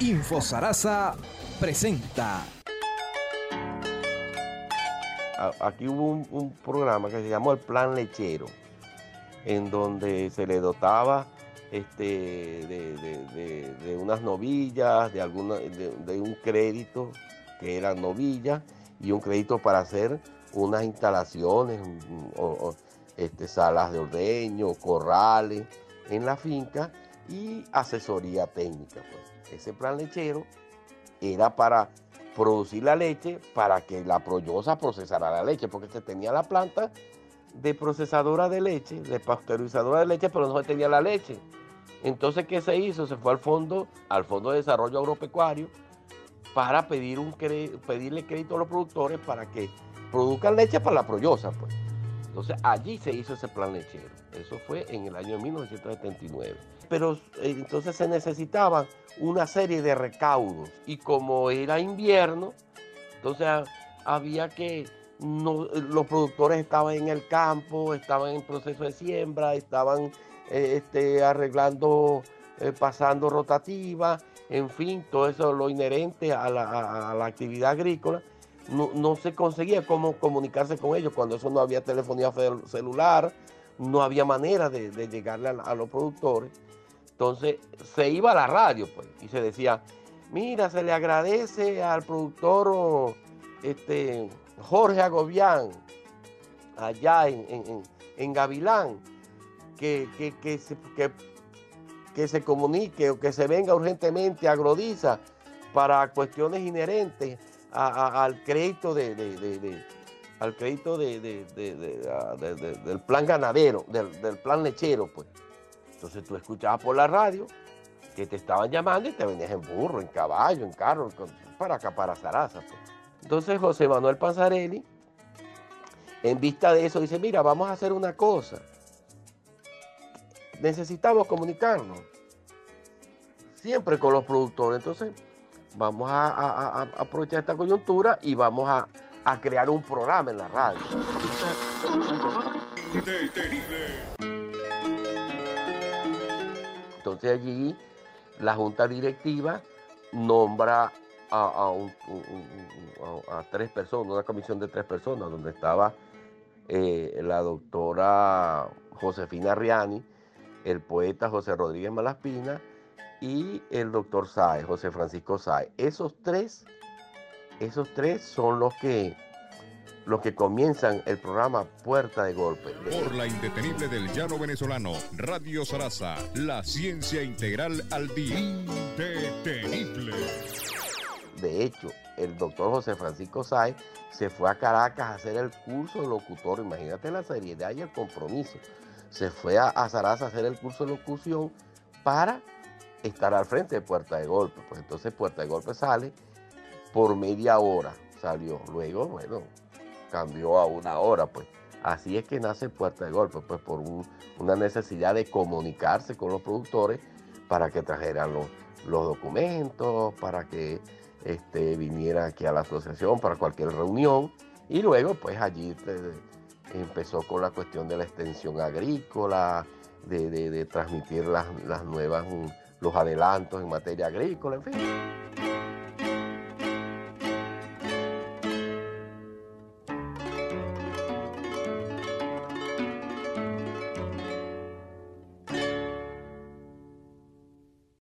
Infosarasa presenta. Aquí hubo un, programa que se llamó el Plan Lechero, en donde se le dotaba este, de, unas novillas, de, de, un crédito que eran novillas y un crédito para hacer unas instalaciones, o, este, salas de ordeño, corrales en la finca y asesoría técnica. Pues. Ese plan lechero era para producir la leche para que la proyosa procesara la leche, porque se tenía la planta de procesadora de leche, de pasteurizadora de leche, pero no se tenía la leche. Entonces, ¿qué se hizo? Se fue al fondo, al Fondo de Desarrollo Agropecuario, para pedir un pedirle crédito a los productores para que produzcan leche para la proyosa. Pues. Entonces, allí se hizo ese plan lechero. Eso fue en el año 1979 pero eh, entonces se necesitaba una serie de recaudos y como era invierno, entonces había que, los productores estaban en el campo, estaban en proceso de siembra, estaban eh, este, arreglando, eh, pasando rotativa, en fin, todo eso lo inherente a la, actividad agrícola. No, se conseguía cómo comunicarse con ellos cuando eso no había telefonía celular, no había manera de, llegarle a los productores. Entonces se iba a la radio pues, y se decía, mira, se le agradece al productor este, Jorge Agobián, allá en, Gavilán, que, se, que, se comunique o que se venga urgentemente a Grodiza para cuestiones inherentes al crédito de, al crédito del plan ganadero, del, plan lechero, pues. Entonces tú escuchabas por la radio que te estaban llamando y te venías en burro, en caballo, en carro, para acá, para. Pues. Entonces José Manuel Panzarelli, en vista de eso, dice, mira, vamos a hacer una cosa. Necesitamos comunicarnos siempre con los productores. Entonces, vamos a, aprovechar esta coyuntura y vamos a, crear un programa en la radio. Entonces allí la junta directiva nombra a, tres personas, una comisión de tres personas, donde estaba eh, la doctora Josefina Riani, el poeta José Rodríguez Malaspina y el doctor Saez, José Francisco Saez. Esos tres, esos tres son los que los que comienzan el programa Puerta de Golpe. Por la indetenible del llano venezolano, Radio Sarasa, la ciencia integral al día. Indetenible. De hecho, el doctor José Francisco Sáez se fue a Caracas a hacer el curso de locutor. Imagínate la seriedad y el compromiso. Se fue a, a Sarasa a hacer el curso de locución para estar al frente de Puerta de Golpe. Pues entonces Puerta de Golpe sale por media hora. Salió. Luego, bueno, cambió a una hora, pues. Así es que nace Puerta de Golpe, pues por una necesidad de comunicarse con los productores para que trajeran los, documentos, para que este, viniera aquí a la asociación para cualquier reunión. Y luego, pues allí empezó con la cuestión de la extensión agrícola, de, transmitir las nuevas, los adelantos en materia agrícola, en fin.